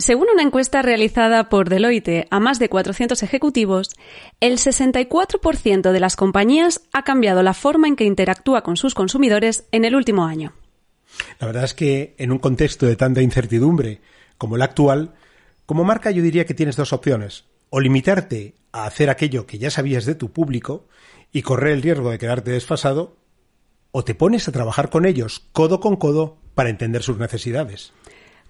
Según una encuesta realizada por Deloitte a más de 400 ejecutivos, el 64% de las compañías ha cambiado la forma en que interactúa con sus consumidores en el último año. La verdad es que en un contexto de tanta incertidumbre como el actual, como marca yo diría que tienes dos opciones. O limitarte a hacer aquello que ya sabías de tu público y correr el riesgo de quedarte desfasado, o te pones a trabajar con ellos codo con codo para entender sus necesidades.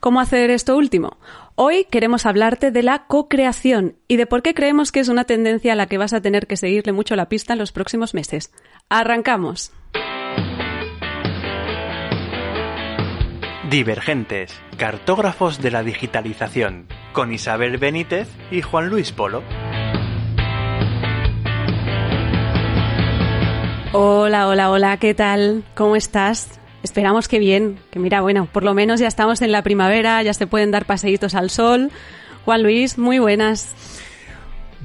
¿Cómo hacer esto último? Hoy queremos hablarte de la co-creación y de por qué creemos que es una tendencia a la que vas a tener que seguirle mucho la pista en los próximos meses. ¡Arrancamos! Divergentes, cartógrafos de la digitalización, con Isabel Benítez y Juan Luis Polo. Hola, hola, hola, ¿qué tal? ¿Cómo estás? Esperamos que bien, que mira, bueno, por lo menos ya estamos en la primavera, ya se pueden dar paseitos al sol. Juan Luis, muy buenas.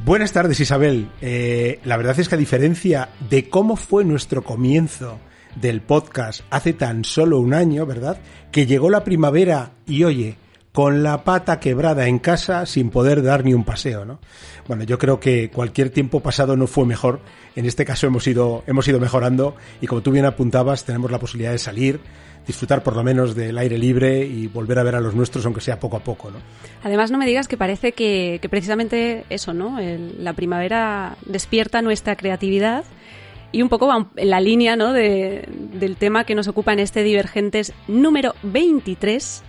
Buenas tardes, Isabel. Eh, la verdad es que a diferencia de cómo fue nuestro comienzo del podcast hace tan solo un año, ¿verdad? Que llegó la primavera y oye, con la pata quebrada en casa sin poder dar ni un paseo, ¿no? Bueno, yo creo que cualquier tiempo pasado no fue mejor. En este caso hemos ido, hemos ido mejorando y como tú bien apuntabas, tenemos la posibilidad de salir, disfrutar por lo menos del aire libre y volver a ver a los nuestros, aunque sea poco a poco, ¿no? Además, no me digas que parece que, precisamente eso, ¿no? la primavera despierta nuestra creatividad y un poco en la línea ¿no? de, del tema que nos ocupa en este Divergentes número 23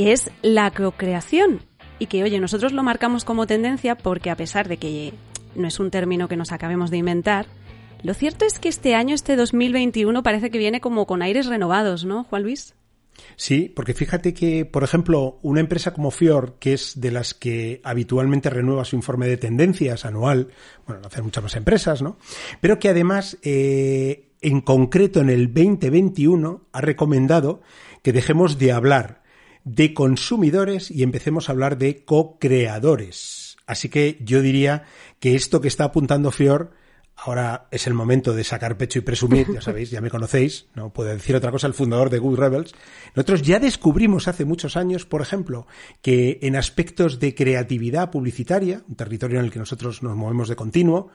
que es la co-creación. Y que, oye, nosotros lo marcamos como tendencia porque a pesar de que no es un término que nos acabemos de inventar, lo cierto es que este año, este 2021, parece que viene como con aires renovados, ¿no, Juan Luis? Sí, porque fíjate que, por ejemplo, una empresa como Fior, que es de las que habitualmente renueva su informe de tendencias anual, bueno, lo hacen muchas más empresas, ¿no? Pero que además, eh, en concreto en el 2021, ha recomendado que dejemos de hablar de consumidores y empecemos a hablar de co-creadores. Así que yo diría que esto que está apuntando Fior ahora es el momento de sacar pecho y presumir, ya sabéis, ya me conocéis, no puedo decir otra cosa, el fundador de Good Rebels. Nosotros ya descubrimos hace muchos años, por ejemplo, que en aspectos de creatividad publicitaria, un territorio en el que nosotros nos movemos de continuo,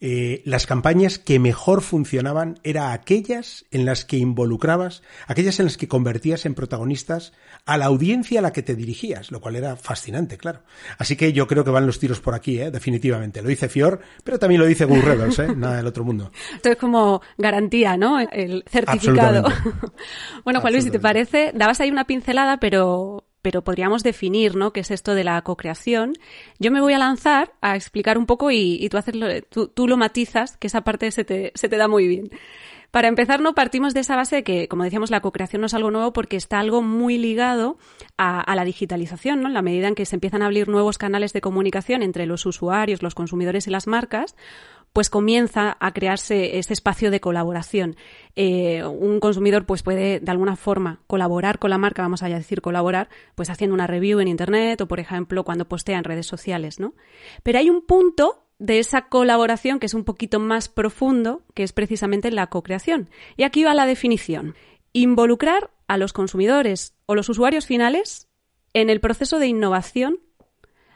eh, las campañas que mejor funcionaban eran aquellas en las que involucrabas, aquellas en las que convertías en protagonistas a la audiencia a la que te dirigías, lo cual era fascinante, claro. Así que yo creo que van los tiros por aquí, ¿eh? definitivamente. Lo dice Fior, pero también lo dice Google Rebels, ¿eh? nada del otro mundo. Esto es como garantía, ¿no? El certificado. bueno, Juan Luis, si te parece, dabas ahí una pincelada, pero pero podríamos definir, ¿no? ¿Qué es esto de la co-creación? Yo me voy a lanzar a explicar un poco y, tú, haces tú, lo matizas, que esa parte se te, te da muy bien. Para empezar, no partimos de esa base de que, como decíamos, la co-creación no es algo nuevo porque está algo muy ligado a, a, la digitalización, ¿no? En la medida en que se empiezan a abrir nuevos canales de comunicación entre los usuarios, los consumidores y las marcas, pues comienza a crearse ese espacio de colaboración. Eh, un consumidor pues puede de alguna forma colaborar con la marca, vamos a decir colaborar, pues haciendo una review en internet o por ejemplo cuando postea en redes sociales, ¿no? Pero hay un punto de esa colaboración que es un poquito más profundo, que es precisamente la co-creación. Y aquí va la definición. Involucrar a los consumidores o los usuarios finales en el proceso de innovación,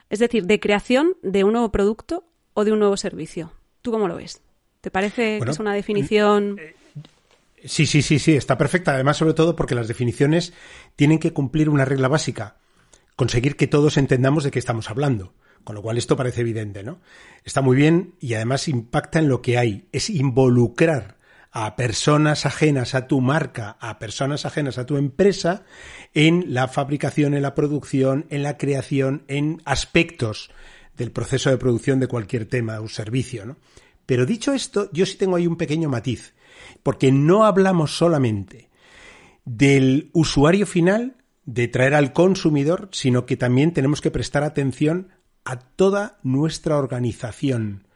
es decir, de creación de un nuevo producto o de un nuevo servicio. ¿Tú cómo lo ves? ¿Te parece que es una definición? Eh, sí, sí, sí, sí, está perfecta. Además, sobre todo porque las definiciones tienen que cumplir una regla básica, conseguir que todos entendamos de qué estamos hablando. Con lo cual esto parece evidente, ¿no? Está muy bien y además impacta en lo que hay. Es involucrar a personas ajenas a tu marca, a personas ajenas a tu empresa, en la fabricación, en la producción, en la creación, en aspectos del proceso de producción de cualquier tema o servicio. ¿no? Pero dicho esto, yo sí tengo ahí un pequeño matiz, porque no hablamos solamente del usuario final, de traer al consumidor, sino que también tenemos que prestar atención a toda nuestra organización.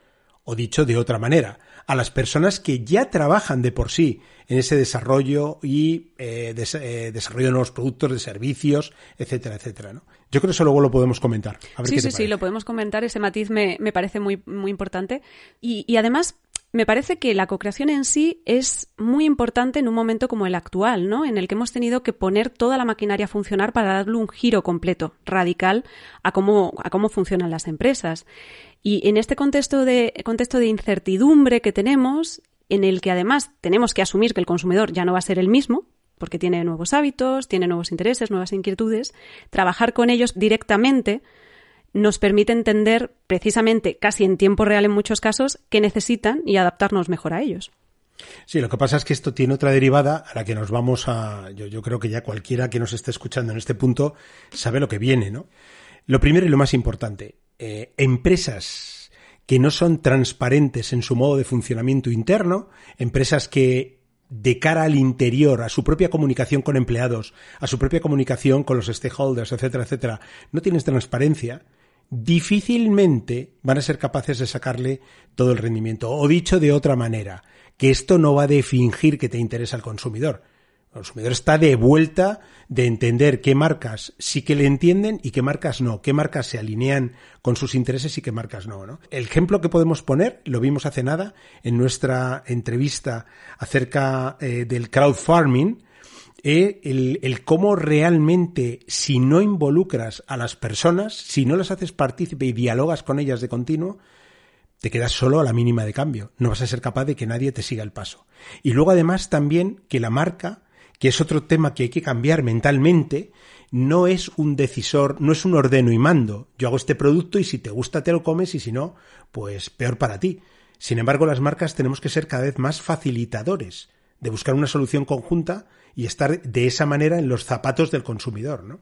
O dicho de otra manera, a las personas que ya trabajan de por sí en ese desarrollo y eh, eh, desarrollo de nuevos productos, de servicios, etcétera, etcétera. ¿no? Yo creo que eso luego lo podemos comentar. sí, sí, sí, lo podemos comentar. Ese matiz me, me parece muy, muy importante. Y, y además, me parece que la co-creación en sí es muy importante en un momento como el actual, ¿no? En el que hemos tenido que poner toda la maquinaria a funcionar para darle un giro completo, radical, a cómo, a cómo funcionan las empresas. Y en este contexto de, contexto de incertidumbre que tenemos, en el que además tenemos que asumir que el consumidor ya no va a ser el mismo, porque tiene nuevos hábitos, tiene nuevos intereses, nuevas inquietudes, trabajar con ellos directamente nos permite entender precisamente, casi en tiempo real en muchos casos, qué necesitan y adaptarnos mejor a ellos. Sí, lo que pasa es que esto tiene otra derivada a la que nos vamos a. Yo, creo que ya cualquiera que nos esté escuchando en este punto sabe lo que viene, ¿no? Lo primero y lo más importante, eh, empresas que no son transparentes en su modo de funcionamiento interno, empresas que de cara al interior, a su propia comunicación con empleados, a su propia comunicación con los stakeholders, etcétera, etcétera, no tienes transparencia, difícilmente van a ser capaces de sacarle todo el rendimiento. O dicho de otra manera, que esto no va de fingir que te interesa al consumidor. El consumidor está de vuelta de entender qué marcas sí que le entienden y qué marcas no, qué marcas se alinean con sus intereses y qué marcas no, ¿no? El ejemplo que podemos poner, lo vimos hace nada en nuestra entrevista acerca eh, del crowdfarming, eh, el, el, cómo realmente, si no involucras a las personas, si no las haces partícipe y dialogas con ellas de continuo, te quedas solo a la mínima de cambio. No vas a ser capaz de que nadie te siga el paso. Y luego además también que la marca que es otro tema que hay que cambiar mentalmente, no es un decisor, no es un ordeno y mando. Yo hago este producto y si te gusta te lo comes y si no, pues peor para ti. Sin embargo, las marcas tenemos que ser cada vez más facilitadores de buscar una solución conjunta y estar de esa manera en los zapatos del consumidor, ¿no?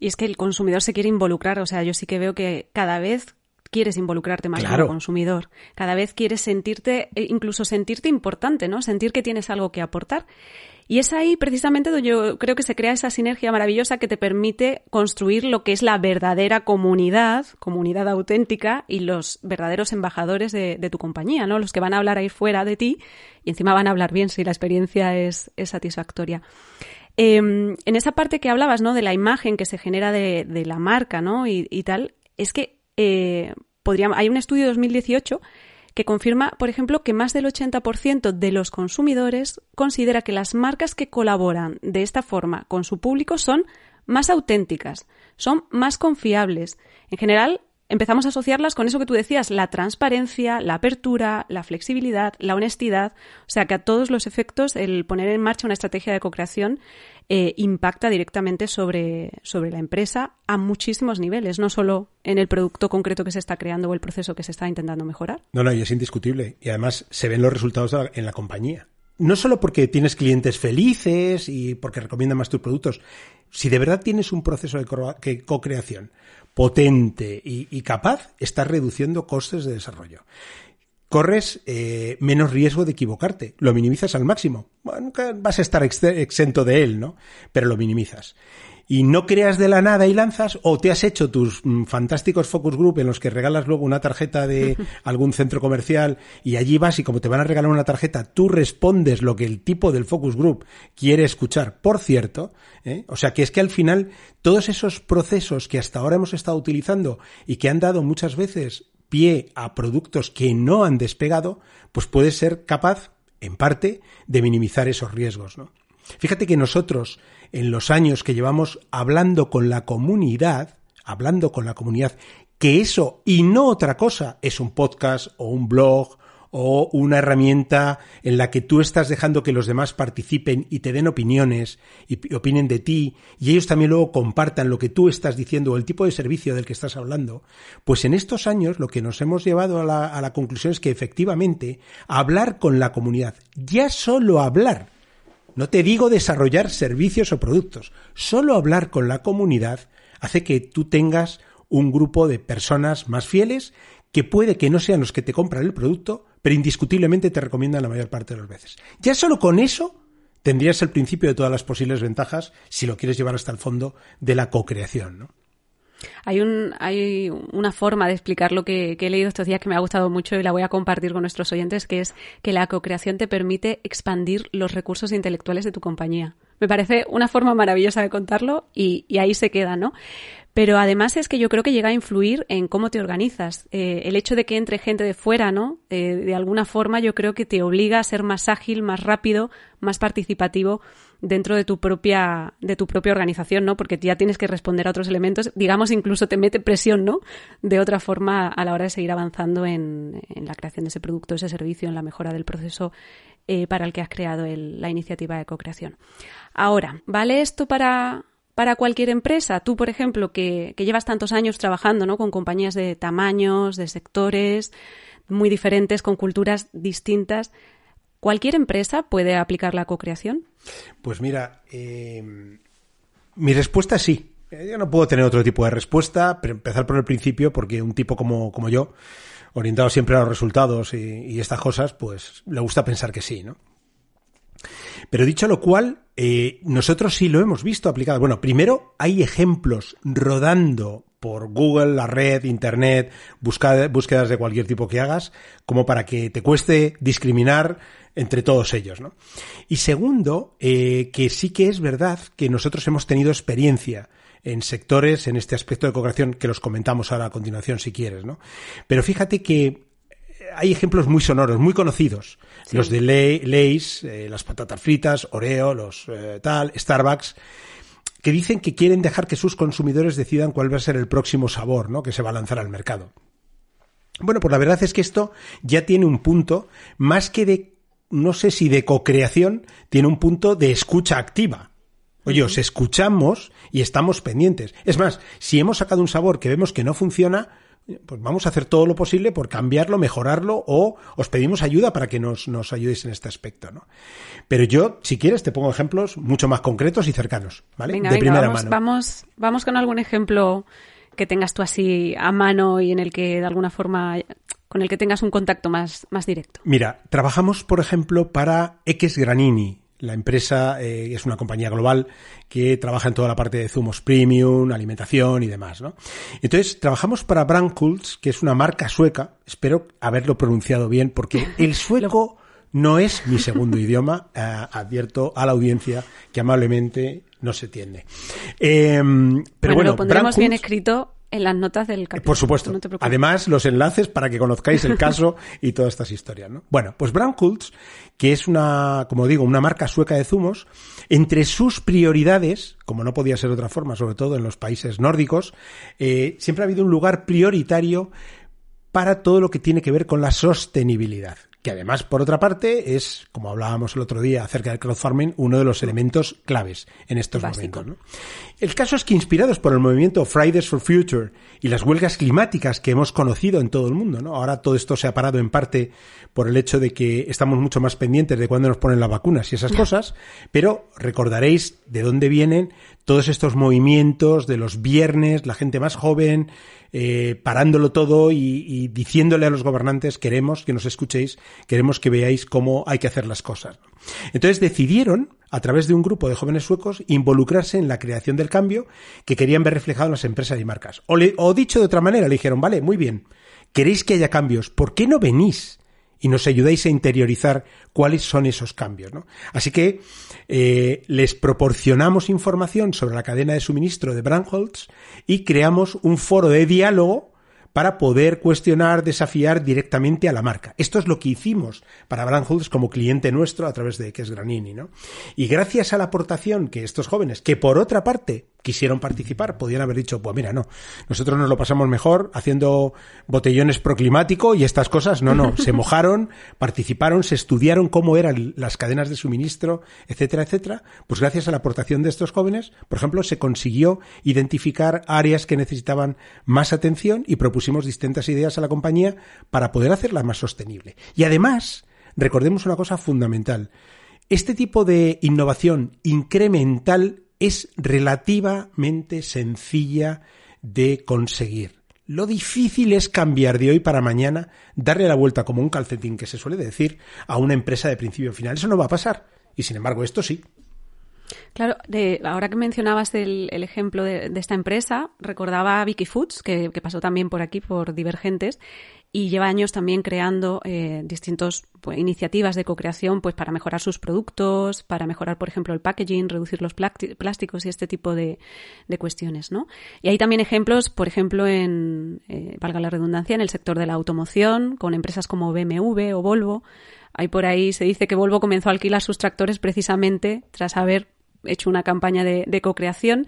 Y es que el consumidor se quiere involucrar, o sea, yo sí que veo que cada vez quieres involucrarte más como consumidor. Cada vez quieres sentirte, eh, incluso sentirte importante, ¿no? Sentir que tienes algo que aportar. Y es ahí precisamente donde yo creo que se crea esa sinergia maravillosa que te permite construir lo que es la verdadera comunidad, comunidad auténtica y los verdaderos embajadores de, tu compañía, ¿no? Los que van a hablar ahí fuera de ti y encima van a hablar bien si la experiencia es, satisfactoria. Em, en esa parte que hablabas, ¿no? De la imagen que se genera de, la marca, ¿no? Y, tal, es que eh, hay un estudio de 2018 que confirma, por ejemplo, que más del 80% de los consumidores considera que las marcas que colaboran de esta forma con su público son más auténticas, son más confiables. En general, empezamos a asociarlas con eso que tú decías, la transparencia, la apertura, la flexibilidad, la honestidad. O sea que a todos los efectos el poner en marcha una estrategia de co-creación eh, impacta directamente sobre, sobre la empresa a muchísimos niveles, no solo en el producto concreto que se está creando o el proceso que se está intentando mejorar. No, no, y es indiscutible. Y además se ven los resultados en la compañía. No solo porque tienes clientes felices y porque recomiendan más tus productos, si de verdad tienes un proceso de co-creación potente y, capaz, estás reduciendo costes de desarrollo. Corres eh, menos riesgo de equivocarte, lo minimizas al máximo. nunca vas a estar exento de él, ¿no? Pero lo minimizas y no creas de la nada y lanzas, o te has hecho tus mm, fantásticos focus group en los que regalas luego una tarjeta de algún centro comercial y allí vas y como te van a regalar una tarjeta, tú respondes lo que el tipo del focus group quiere escuchar, por cierto. ¿eh? O sea que es que al final todos esos procesos que hasta ahora hemos estado utilizando y que han dado muchas veces pie a productos que no han despegado, pues puede ser capaz, en parte, de minimizar esos riesgos, ¿no? Fíjate que nosotros, en los años que llevamos hablando con la comunidad, hablando con la comunidad, que eso y no otra cosa es un podcast o un blog o una herramienta en la que tú estás dejando que los demás participen y te den opiniones y opinen de ti y ellos también luego compartan lo que tú estás diciendo o el tipo de servicio del que estás hablando, pues en estos años lo que nos hemos llevado a la, a la conclusión es que efectivamente hablar con la comunidad, ya solo hablar, no te digo desarrollar servicios o productos, solo hablar con la comunidad hace que tú tengas un grupo de personas más fieles que puede que no sean los que te compran el producto, pero indiscutiblemente te recomiendan la mayor parte de las veces. Ya solo con eso tendrías el principio de todas las posibles ventajas si lo quieres llevar hasta el fondo de la co-creación, ¿no? Hay, un, hay una forma de explicar lo que, he leído estos días que me ha gustado mucho y la voy a compartir con nuestros oyentes, que es que la co-creación te permite expandir los recursos intelectuales de tu compañía. Me parece una forma maravillosa de contarlo y, y ahí se queda, ¿no? Pero además es que yo creo que llega a influir en cómo te organizas. Eh, el hecho de que entre gente de fuera, ¿no? Eh, de alguna forma yo creo que te obliga a ser más ágil, más rápido, más participativo dentro de tu propia, de tu propia organización, ¿no? Porque ya tienes que responder a otros elementos. Digamos, incluso te mete presión, ¿no? De otra forma a la hora de seguir avanzando en, la creación de ese producto, ese servicio, en la mejora del proceso eh, para el que has creado la iniciativa de co-creación. Ahora, ¿vale esto para para cualquier empresa. Tú, por ejemplo, que, llevas tantos años trabajando ¿no? con compañías de tamaños, de sectores muy diferentes, con culturas distintas, ¿cualquier empresa puede aplicar la co-creación? Pues mira, eh, mi respuesta es sí. Eh, yo no puedo tener otro tipo de respuesta, pero empezar por el principio, porque un tipo como, como yo, orientado siempre a los resultados y, y estas cosas, pues le gusta pensar que sí, ¿no? Pero dicho lo cual, eh, nosotros sí lo hemos visto aplicado. Bueno, primero hay ejemplos rodando por Google, la red, Internet, búsquedas de cualquier tipo que hagas, como para que te cueste discriminar entre todos ellos, ¿no? Y segundo, eh, que sí que es verdad que nosotros hemos tenido experiencia en sectores en este aspecto de cooperación que los comentamos ahora a continuación si quieres, ¿no? Pero fíjate que hay ejemplos muy sonoros, muy conocidos. Los de Lay's, eh, las patatas fritas, Oreo, los eh, tal, Starbucks, que dicen que quieren dejar que sus consumidores decidan cuál va a ser el próximo sabor, ¿no? Que se va a lanzar al mercado. Bueno, pues la verdad es que esto ya tiene un punto, más que de, no sé si de co-creación, tiene un punto de escucha activa. Oye, os escuchamos y estamos pendientes. Es más, si hemos sacado un sabor que vemos que no funciona, pues vamos a hacer todo lo posible por cambiarlo, mejorarlo o os pedimos ayuda para que nos, nos ayudéis en este aspecto, ¿no? Pero yo, si quieres, te pongo ejemplos mucho más concretos y cercanos, ¿vale? de primera vamos, mano. Vamos, vamos con algún ejemplo que tengas tú así a mano y en el que de alguna forma con el que tengas un contacto más, más directo. Mira, trabajamos, por ejemplo, para X Granini, la empresa eh, es una compañía global que trabaja en toda la parte de zumos premium, alimentación y demás, ¿no? Entonces, trabajamos para Brankults, que es una marca sueca. Espero haberlo pronunciado bien, porque el sueco no es mi segundo idioma. Eh, advierto a la audiencia que amablemente no se entiende. Em, pero bueno, lo pondremos bien escrito en las notas del capítulo. Por supuesto. Además, los enlaces para que conozcáis el caso y todas estas historias, ¿no? Bueno, pues Brown que es una, como digo, una marca sueca de zumos, entre sus prioridades, como no podía ser de otra forma, sobre todo en los países nórdicos, eh, siempre ha habido un lugar prioritario para todo lo que tiene que ver con la sostenibilidad que además, por otra parte, es, como hablábamos el otro día acerca del crowdfunding, uno de los elementos claves en estos momentos. El caso es que, inspirados por el movimiento Fridays for Future y las huelgas climáticas que hemos conocido en todo el mundo, ¿no? ahora todo esto se ha parado en parte por el hecho de que estamos mucho más pendientes de cuándo nos ponen las vacunas y esas cosas, pero recordaréis de dónde vienen todos estos movimientos de los viernes, la gente más joven, eh, parándolo todo y, diciéndole a los gobernantes queremos que nos escuchéis, queremos que veáis cómo hay que hacer las cosas. Entonces decidieron, a través de un grupo de jóvenes suecos, involucrarse en la creación del cambio que querían ver reflejado en las empresas y marcas. O, o dicho de otra manera, le dijeron, vale, muy bien, queréis que haya cambios, ¿por qué no venís? Y nos ayudáis a interiorizar cuáles son esos cambios. ¿no? Así que eh, les proporcionamos información sobre la cadena de suministro de Brandholz y creamos un foro de diálogo para poder cuestionar, desafiar directamente a la marca. Esto es lo que hicimos para Brandholz como cliente nuestro a través de que es Granini, ¿no? Y gracias a la aportación que estos jóvenes, que por otra parte quisieron participar, podían haber dicho, pues mira, no, nosotros nos lo pasamos mejor haciendo botellones proclimático y estas cosas, no, no, se mojaron, participaron, se estudiaron cómo eran las cadenas de suministro, etcétera, etcétera, pues gracias a la aportación de estos jóvenes, por ejemplo, se consiguió identificar áreas que necesitaban más atención y propusimos distintas ideas a la compañía para poder hacerla más sostenible. Y además, recordemos una cosa fundamental, este tipo de innovación incremental es relativamente sencilla de conseguir. Lo difícil es cambiar de hoy para mañana, darle la vuelta como un calcetín que se suele decir a una empresa de principio a final. Eso no va a pasar. Y sin embargo, esto sí. Claro, de, ahora que mencionabas el, ejemplo de, esta empresa, recordaba a Vicky Foods, que, pasó también por aquí, por Divergentes, y lleva años también creando eh, distintas pues, iniciativas de co-creación pues, para mejorar sus productos, para mejorar, por ejemplo, el packaging, reducir los plásticos y este tipo de, cuestiones. ¿no? Y hay también ejemplos, por ejemplo, en, eh, valga la redundancia, en el sector de la automoción, con empresas como BMW o Volvo. Hay por ahí, se dice que Volvo comenzó a alquilar sus tractores precisamente tras haber hecho una campaña de, de co-creación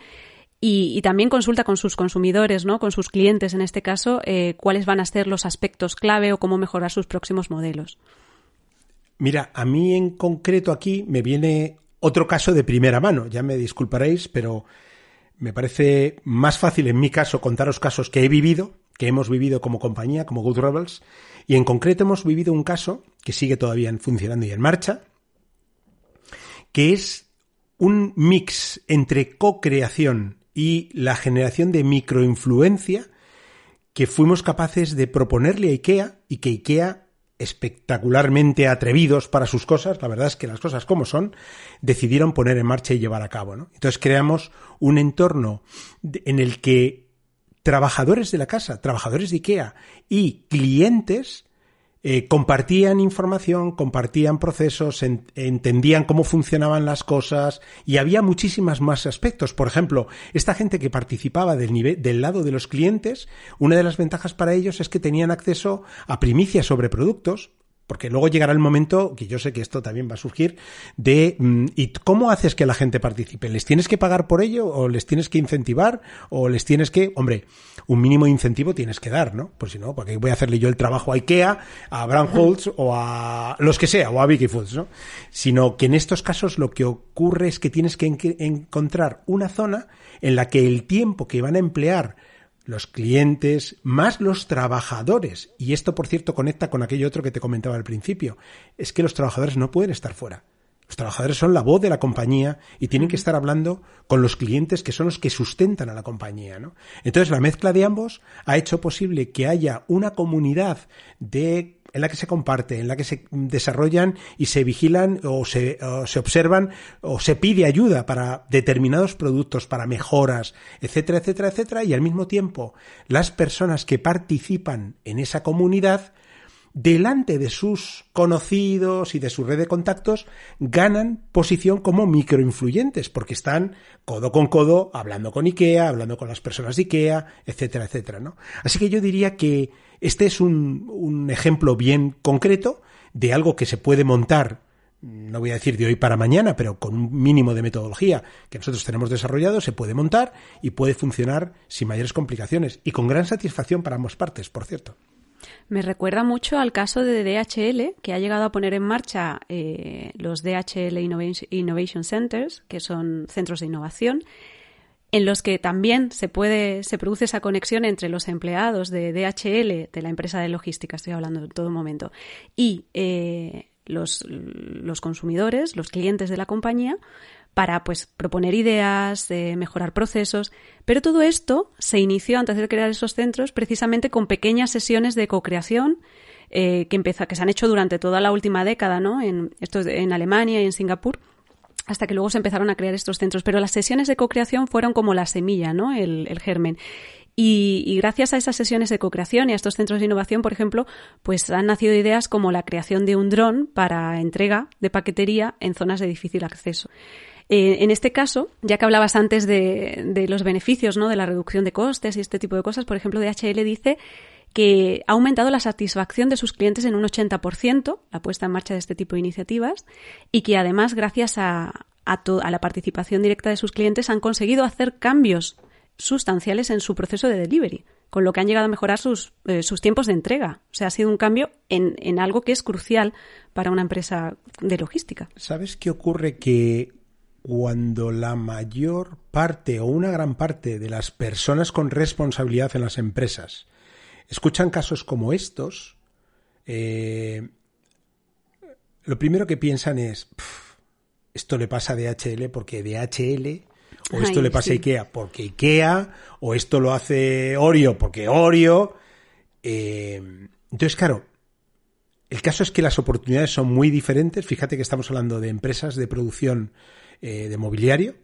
y, también consulta con sus consumidores, ¿no? con sus clientes en este caso, eh, cuáles van a ser los aspectos clave o cómo mejorar sus próximos modelos. Mira, a mí en concreto aquí me viene otro caso de primera mano, ya me disculparéis, pero me parece más fácil en mi caso contaros casos que he vivido, que hemos vivido como compañía, como Good Rebels, y en concreto hemos vivido un caso que sigue todavía funcionando y en marcha, que es un mix entre co-creación y la generación de microinfluencia que fuimos capaces de proponerle a IKEA y que IKEA, espectacularmente atrevidos para sus cosas, la verdad es que las cosas como son, decidieron poner en marcha y llevar a cabo. Entonces creamos un entorno en el que trabajadores de la casa, trabajadores de IKEA y clientes eh, compartían información, compartían procesos, entendían cómo funcionaban las cosas y había muchísimas más aspectos. Por ejemplo, esta gente que participaba del, nivel, del lado de los clientes, una de las ventajas para ellos es que tenían acceso a primicias sobre productos, porque luego llegará el momento, que yo sé que esto también va a surgir, de mm, ¿y cómo haces que la gente participe? ¿Les tienes que pagar por ello? ¿O les tienes que incentivar? ¿O les tienes que, hombre, un mínimo incentivo tienes que dar, ¿no? Por si no, porque voy a hacerle yo el trabajo a IKEA, a Brown Holtz o a los que sea, o a Vicky Foods, ¿no? Sino que en estos casos lo que ocurre es que tienes que encontrar una zona en la que el tiempo que van a emplear los clientes, más los trabajadores. Y esto, por cierto, conecta con aquello otro que te comentaba al principio. Es que los trabajadores no pueden estar fuera. Los trabajadores son la voz de la compañía y tienen que estar hablando con los clientes que son los que sustentan a la compañía. ¿no? Entonces, la mezcla de ambos ha hecho posible que haya una comunidad de en la que se comparte, en la que se desarrollan y se vigilan o se, se, observan o se pide ayuda para determinados productos, para mejoras, etcétera, etcétera, etcétera, y al mismo tiempo las personas que participan en esa comunidad delante de sus conocidos y de su red de contactos, ganan posición como microinfluyentes, porque están codo con codo hablando con IKEA, hablando con las personas de IKEA, etcétera, etcétera, ¿no? Así que yo diría que este es un, un ejemplo bien concreto de algo que se puede montar no voy a decir de hoy para mañana, pero con un mínimo de metodología que nosotros tenemos desarrollado, se puede montar y puede funcionar sin mayores complicaciones y con gran satisfacción para ambas partes, por cierto. Me recuerda mucho al caso de DHL, que ha llegado a poner en marcha eh, los DHL Innovation Centers, que son centros de innovación, en los que también se puede, se produce esa conexión entre los empleados de DHL, de la empresa de logística, estoy hablando en todo momento, y eh, los, los consumidores, los clientes de la compañía, para pues proponer ideas, mejorar procesos, pero todo esto se inició antes de crear esos centros precisamente con pequeñas sesiones de co-creación eh, que que se han hecho durante toda la última década, ¿no? En, esto en Alemania y en Singapur hasta que luego se empezaron a crear estos centros. Pero las sesiones de co-creación fueron como la semilla, ¿no? El, el germen. Y, gracias a esas sesiones de co-creación y a estos centros de innovación, por ejemplo, pues han nacido ideas como la creación de un dron para entrega de paquetería en zonas de difícil acceso. Eh, en este caso, ya que hablabas antes de, los beneficios, ¿no? De la reducción de costes y este tipo de cosas, por ejemplo, DHL dice que ha aumentado la satisfacción de sus clientes en un 80%, la puesta en marcha de este tipo de iniciativas, y que además, gracias a, a, la participación directa de sus clientes, han conseguido hacer cambios sustanciales en su proceso de delivery, con lo que han llegado a mejorar sus, eh, sus tiempos de entrega. O sea, ha sido un cambio en, en algo que es crucial para una empresa de logística. ¿Sabes qué ocurre? Que cuando la mayor parte o una gran parte de las personas con responsabilidad en las empresas escuchan casos como estos, eh, lo primero que piensan es, esto le pasa a DHL porque DHL, o esto le pasa a IKEA porque IKEA, o esto lo hace Oreo porque Oreo. Eh, entonces, claro, El caso es que las oportunidades son muy diferentes. Fíjate que estamos hablando de empresas de producción eh, de mobiliario,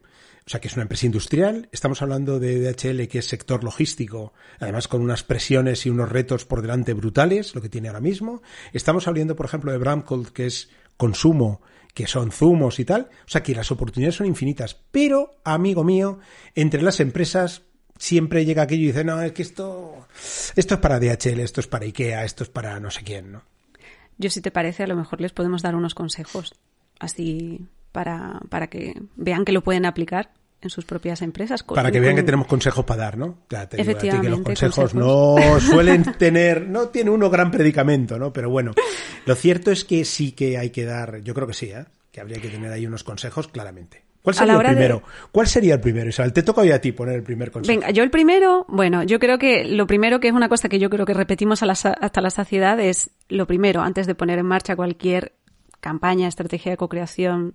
o sea, que es una empresa industrial. Estamos hablando de DHL, que es sector logístico, además con unas presiones y unos retos por delante brutales, lo que tiene ahora mismo. Estamos hablando, por ejemplo, de Bramcold, que es consumo, que son zumos y tal. O sea, que las oportunidades son infinitas. Pero, amigo mío, entre las empresas siempre llega aquello y dice, no, es que esto, esto es para DHL, esto es para IKEA, esto es para no sé quién, ¿no? Yo, si te parece, a lo mejor les podemos dar unos consejos, así para, para que vean que lo pueden aplicar en sus propias empresas. Para que vean que tenemos consejos para dar, ¿no? Ya te Efectivamente, que los consejos, no suelen tener, no tiene uno gran predicamento, ¿no? Pero bueno, lo cierto es que sí que hay que dar, yo creo que sí, ¿eh? que habría que tener ahí unos consejos claramente. ¿Cuál sería el primero? ¿Cuál sería el primero, Isabel? Te toca hoy a ti poner el primer consejo. Venga, yo el primero, bueno, yo creo que lo primero que es una cosa que yo creo que repetimos hasta la saciedad es lo primero, antes de poner en marcha cualquier campaña, estrategia de co-creación,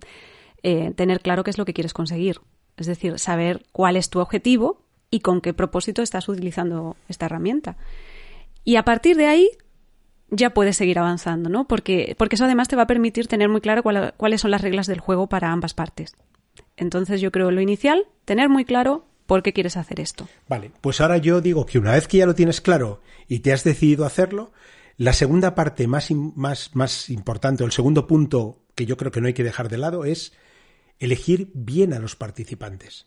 eh, tener claro qué es lo que quieres conseguir. Es decir, saber cuál es tu objetivo y con qué propósito estás utilizando esta herramienta. Y a partir de ahí ya puedes seguir avanzando, ¿no? Porque, porque eso además te va a permitir tener muy claro cuáles son las reglas del juego para ambas partes. Entonces yo creo lo inicial, tener muy claro por qué quieres hacer esto. Vale, pues ahora yo digo que una vez que ya lo tienes claro y te has decidido hacerlo, la segunda parte más, más, más importante, o el segundo punto que yo creo que no hay que dejar de lado es elegir bien a los participantes.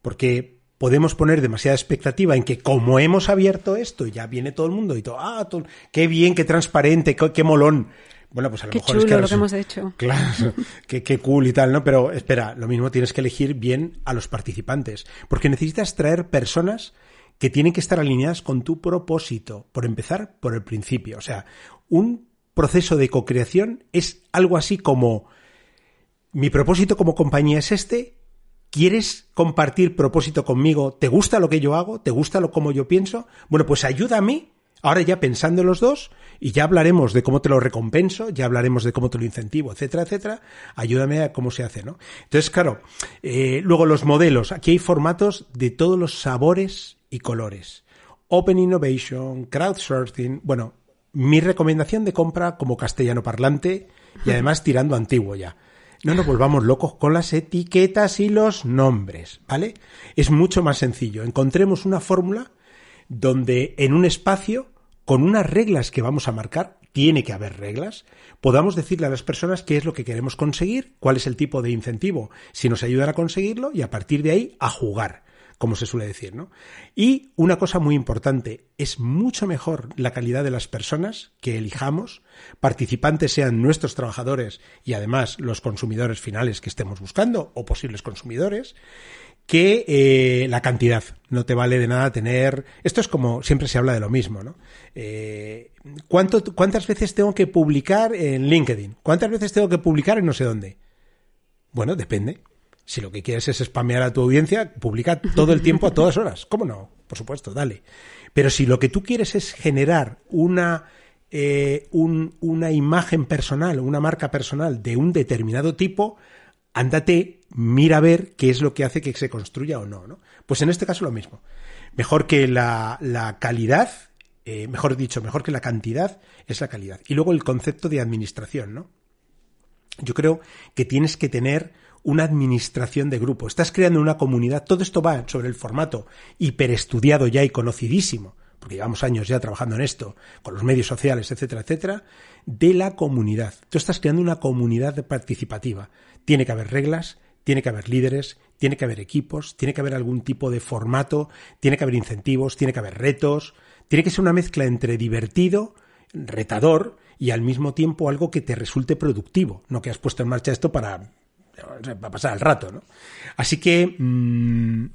Porque podemos poner demasiada expectativa en que como hemos abierto esto, ya viene todo el mundo y todo, ah, qué bien, qué transparente, qué, molón. Bueno, pues a lo mejor es que lo que hemos hecho. Claro, qué, qué cool y tal, ¿no? Pero espera, lo mismo tienes que elegir bien a los participantes, porque necesitas traer personas que tienen que estar alineadas con tu propósito, por empezar por el principio. O sea, un proceso de co-creación es algo así como mi propósito como compañía es este, ¿Quieres compartir propósito conmigo? ¿Te gusta lo que yo hago? ¿Te gusta lo como yo pienso? Bueno, pues ayuda a mí. Ahora ya pensando en los dos, y ya hablaremos de cómo te lo recompenso, ya hablaremos de cómo te lo incentivo, etcétera, etcétera. Ayúdame a cómo se hace, ¿no? Entonces, claro, eh, luego los modelos. Aquí hay formatos de todos los sabores y colores. Open Innovation, Crowdsourcing. Bueno, mi recomendación de compra como castellano parlante y además tirando antiguo ya no nos volvamos locos con las etiquetas y los nombres, ¿vale? Es mucho más sencillo. Encontremos una fórmula donde en un espacio, con unas reglas que vamos a marcar, tiene que haber reglas, podamos decirle a las personas qué es lo que queremos conseguir, cuál es el tipo de incentivo, si nos ayudan a conseguirlo y a partir de ahí a jugar como se suele decir, ¿no? Y una cosa muy importante, es mucho mejor la calidad de las personas que elijamos, participantes sean nuestros trabajadores y además los consumidores finales que estemos buscando o posibles consumidores, que eh, la cantidad. No te vale de nada tener. Esto es como siempre se habla de lo mismo, ¿no? Eh, ¿Cuántas veces tengo que publicar en LinkedIn? ¿Cuántas veces tengo que publicar en no sé dónde? Bueno, depende. Si lo que quieres es spamear a tu audiencia, publica todo el tiempo a todas horas. ¿Cómo no? Por supuesto, dale. Pero si lo que tú quieres es generar una, eh, una imagen personal, una marca personal de un determinado tipo, ándate, mira a ver qué es lo que hace que se construya o no, ¿no? Pues en este caso lo mismo. Mejor que la, la calidad, eh, mejor dicho, mejor que la cantidad es la calidad. Y luego el concepto de administración, ¿no? Yo creo que tienes que tener una administración de grupo, estás creando una comunidad, todo esto va sobre el formato hiperestudiado ya y conocidísimo, porque llevamos años ya trabajando en esto, con los medios sociales, etcétera, etcétera, de la comunidad. Tú estás creando una comunidad participativa. Tiene que haber reglas, tiene que haber líderes, tiene que haber equipos, tiene que haber algún tipo de formato, tiene que haber incentivos, tiene que haber retos, tiene que ser una mezcla entre divertido, retador y al mismo tiempo algo que te resulte productivo, no que has puesto en marcha esto para va a pasar el rato, ¿no? Así que mm,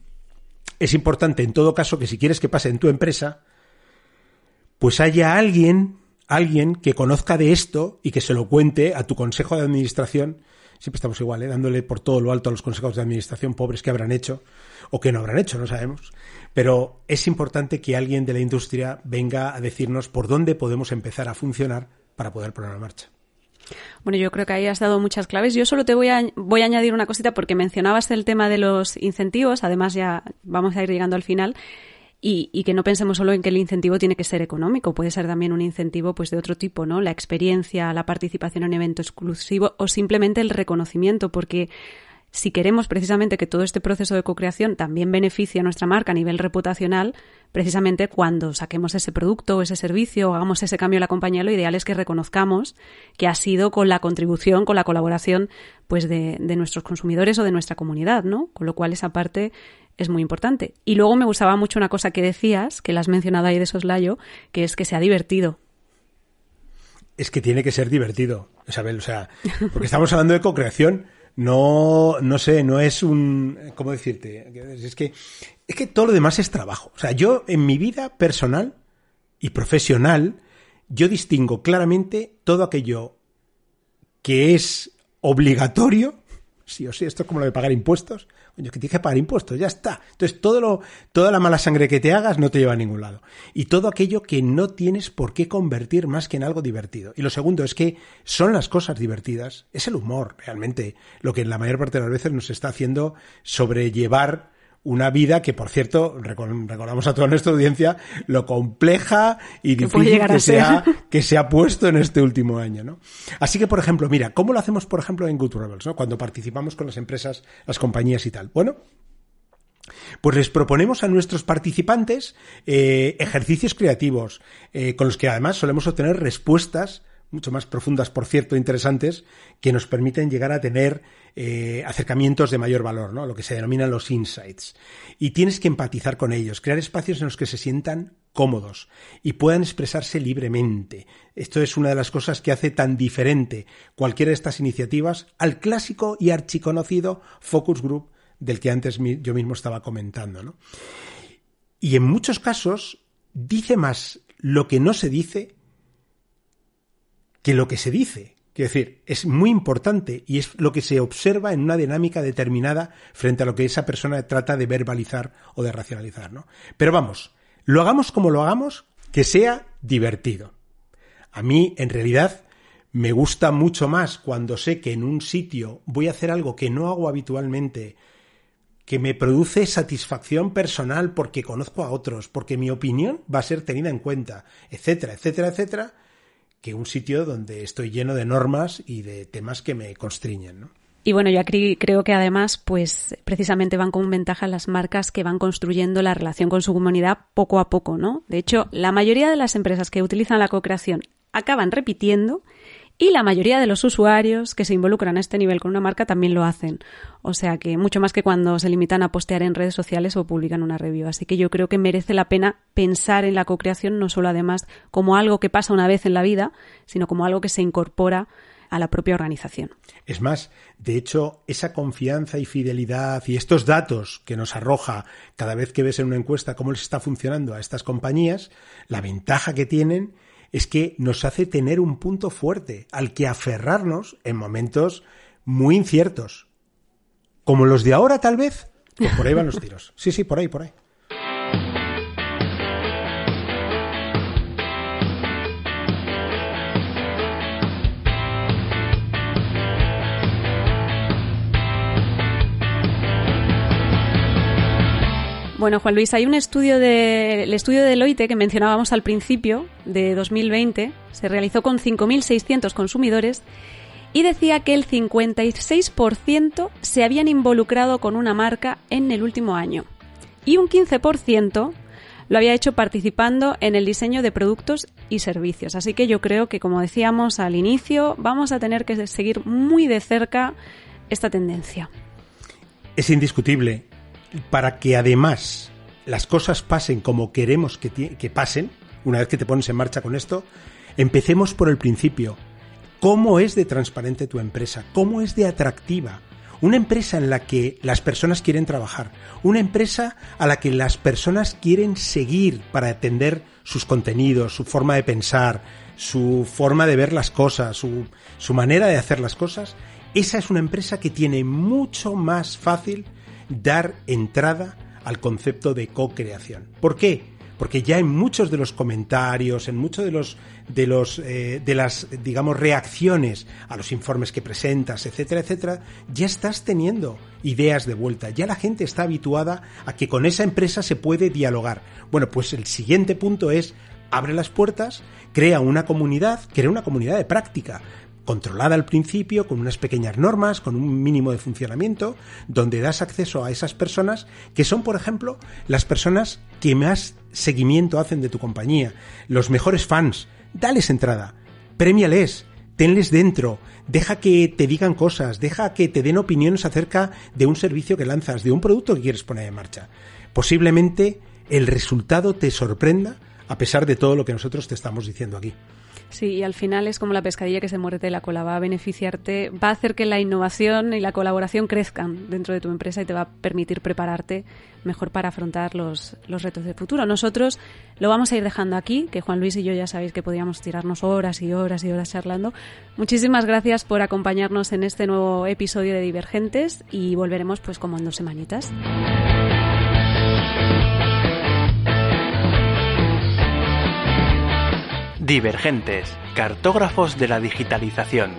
es importante en todo caso que si quieres que pase en tu empresa, pues haya alguien, alguien que conozca de esto y que se lo cuente a tu consejo de administración. Siempre estamos igual, ¿eh? dándole por todo lo alto a los consejos de administración pobres que habrán hecho o que no habrán hecho, no sabemos. Pero es importante que alguien de la industria venga a decirnos por dónde podemos empezar a funcionar para poder poner en marcha. Bueno, yo creo que ahí has dado muchas claves. Yo solo te voy a, voy a añadir una cosita porque mencionabas el tema de los incentivos, además ya vamos a ir llegando al final. y, que no pensemos solo en que el incentivo tiene que ser económico, puede ser también un incentivo pues de otro tipo, ¿no? La experiencia, la participación en evento exclusivo o simplemente el reconocimiento, porque si queremos precisamente que todo este proceso de co-creación también beneficie a nuestra marca a nivel reputacional, precisamente cuando saquemos ese producto o ese servicio o hagamos ese cambio en la compañía, lo ideal es que reconozcamos que ha sido con la contribución, con la colaboración pues de, de nuestros consumidores o de nuestra comunidad, ¿no? Con lo cual esa parte es muy importante. Y luego me gustaba mucho una cosa que decías, que la has mencionado ahí de soslayo, que es que sea divertido. Es que tiene que ser divertido, Isabel, o sea, porque estamos hablando de co-creación, no, no sé, no es un, ¿cómo decirte? Es que, es que todo lo demás es trabajo. O sea, yo en mi vida personal y profesional, yo distingo claramente todo aquello que es obligatorio, sí o sí, esto es como lo de pagar impuestos, Coño, que tienes que pagar impuestos, ya está. Entonces, todo lo, toda la mala sangre que te hagas no te lleva a ningún lado. Y todo aquello que no tienes por qué convertir más que en algo divertido. Y lo segundo es que son las cosas divertidas, es el humor, realmente, lo que en la mayor parte de las veces nos está haciendo sobrellevar una vida que, por cierto, recordamos a toda nuestra audiencia lo compleja y difícil que se, ha, que se ha puesto en este último año, ¿no? Así que, por ejemplo, mira, ¿cómo lo hacemos, por ejemplo, en Good Rebels, ¿no? Cuando participamos con las empresas, las compañías y tal. Bueno, pues les proponemos a nuestros participantes eh, ejercicios creativos, eh, con los que además solemos obtener respuestas mucho más profundas, por cierto, interesantes, que nos permiten llegar a tener eh, acercamientos de mayor valor, ¿no? Lo que se denominan los insights. Y tienes que empatizar con ellos, crear espacios en los que se sientan cómodos y puedan expresarse libremente. Esto es una de las cosas que hace tan diferente cualquiera de estas iniciativas al clásico y archiconocido focus group del que antes yo mismo estaba comentando, ¿no? Y en muchos casos dice más lo que no se dice que lo que se dice. Quiero decir, es muy importante y es lo que se observa en una dinámica determinada frente a lo que esa persona trata de verbalizar o de racionalizar, ¿no? Pero vamos, lo hagamos como lo hagamos, que sea divertido. A mí, en realidad, me gusta mucho más cuando sé que en un sitio voy a hacer algo que no hago habitualmente, que me produce satisfacción personal porque conozco a otros, porque mi opinión va a ser tenida en cuenta, etcétera, etcétera, etcétera, que un sitio donde estoy lleno de normas y de temas que me constriñen, ¿no? Y bueno, yo creo que además, pues precisamente van con ventaja las marcas que van construyendo la relación con su comunidad poco a poco, ¿no? De hecho, la mayoría de las empresas que utilizan la co-creación acaban repitiendo y la mayoría de los usuarios que se involucran a este nivel con una marca también lo hacen. O sea que mucho más que cuando se limitan a postear en redes sociales o publican una review. Así que yo creo que merece la pena pensar en la co-creación no solo además como algo que pasa una vez en la vida, sino como algo que se incorpora a la propia organización. Es más, de hecho, esa confianza y fidelidad y estos datos que nos arroja cada vez que ves en una encuesta cómo les está funcionando a estas compañías, la ventaja que tienen es que nos hace tener un punto fuerte al que aferrarnos en momentos muy inciertos. Como los de ahora, tal vez. Pues por ahí van los tiros. Sí, sí, por ahí, por ahí. Bueno, Juan Luis, hay un estudio de, el estudio de Deloitte que mencionábamos al principio, de 2020, se realizó con 5.600 consumidores y decía que el 56% se habían involucrado con una marca en el último año y un 15% lo había hecho participando en el diseño de productos y servicios. Así que yo creo que, como decíamos al inicio, vamos a tener que seguir muy de cerca esta tendencia. Es indiscutible para que además las cosas pasen como queremos que, que pasen, una vez que te pones en marcha con esto, empecemos por el principio. ¿Cómo es de transparente tu empresa? ¿Cómo es de atractiva? Una empresa en la que las personas quieren trabajar, una empresa a la que las personas quieren seguir para atender sus contenidos, su forma de pensar, su forma de ver las cosas, su, su manera de hacer las cosas, esa es una empresa que tiene mucho más fácil dar entrada al concepto de co-creación. ¿Por qué? porque ya en muchos de los comentarios, en muchos de los de los eh, de las digamos reacciones a los informes que presentas, etcétera, etcétera, ya estás teniendo ideas de vuelta. Ya la gente está habituada a que con esa empresa se puede dialogar. Bueno, pues el siguiente punto es abre las puertas, crea una comunidad, crea una comunidad de práctica controlada al principio, con unas pequeñas normas, con un mínimo de funcionamiento, donde das acceso a esas personas que son, por ejemplo, las personas que más seguimiento hacen de tu compañía, los mejores fans. Dales entrada, premiales, tenles dentro, deja que te digan cosas, deja que te den opiniones acerca de un servicio que lanzas, de un producto que quieres poner en marcha. Posiblemente el resultado te sorprenda a pesar de todo lo que nosotros te estamos diciendo aquí. Sí, y al final es como la pescadilla que se muerde la cola, va a beneficiarte, va a hacer que la innovación y la colaboración crezcan dentro de tu empresa y te va a permitir prepararte mejor para afrontar los, los retos del futuro. Nosotros lo vamos a ir dejando aquí, que Juan Luis y yo ya sabéis que podíamos tirarnos horas y horas y horas charlando. Muchísimas gracias por acompañarnos en este nuevo episodio de Divergentes y volveremos pues como en dos semanitas. Divergentes, cartógrafos de la digitalización.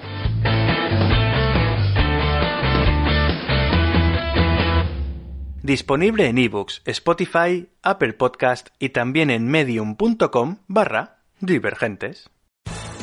Disponible en ebooks, Spotify, Apple Podcast y también en medium.com barra divergentes.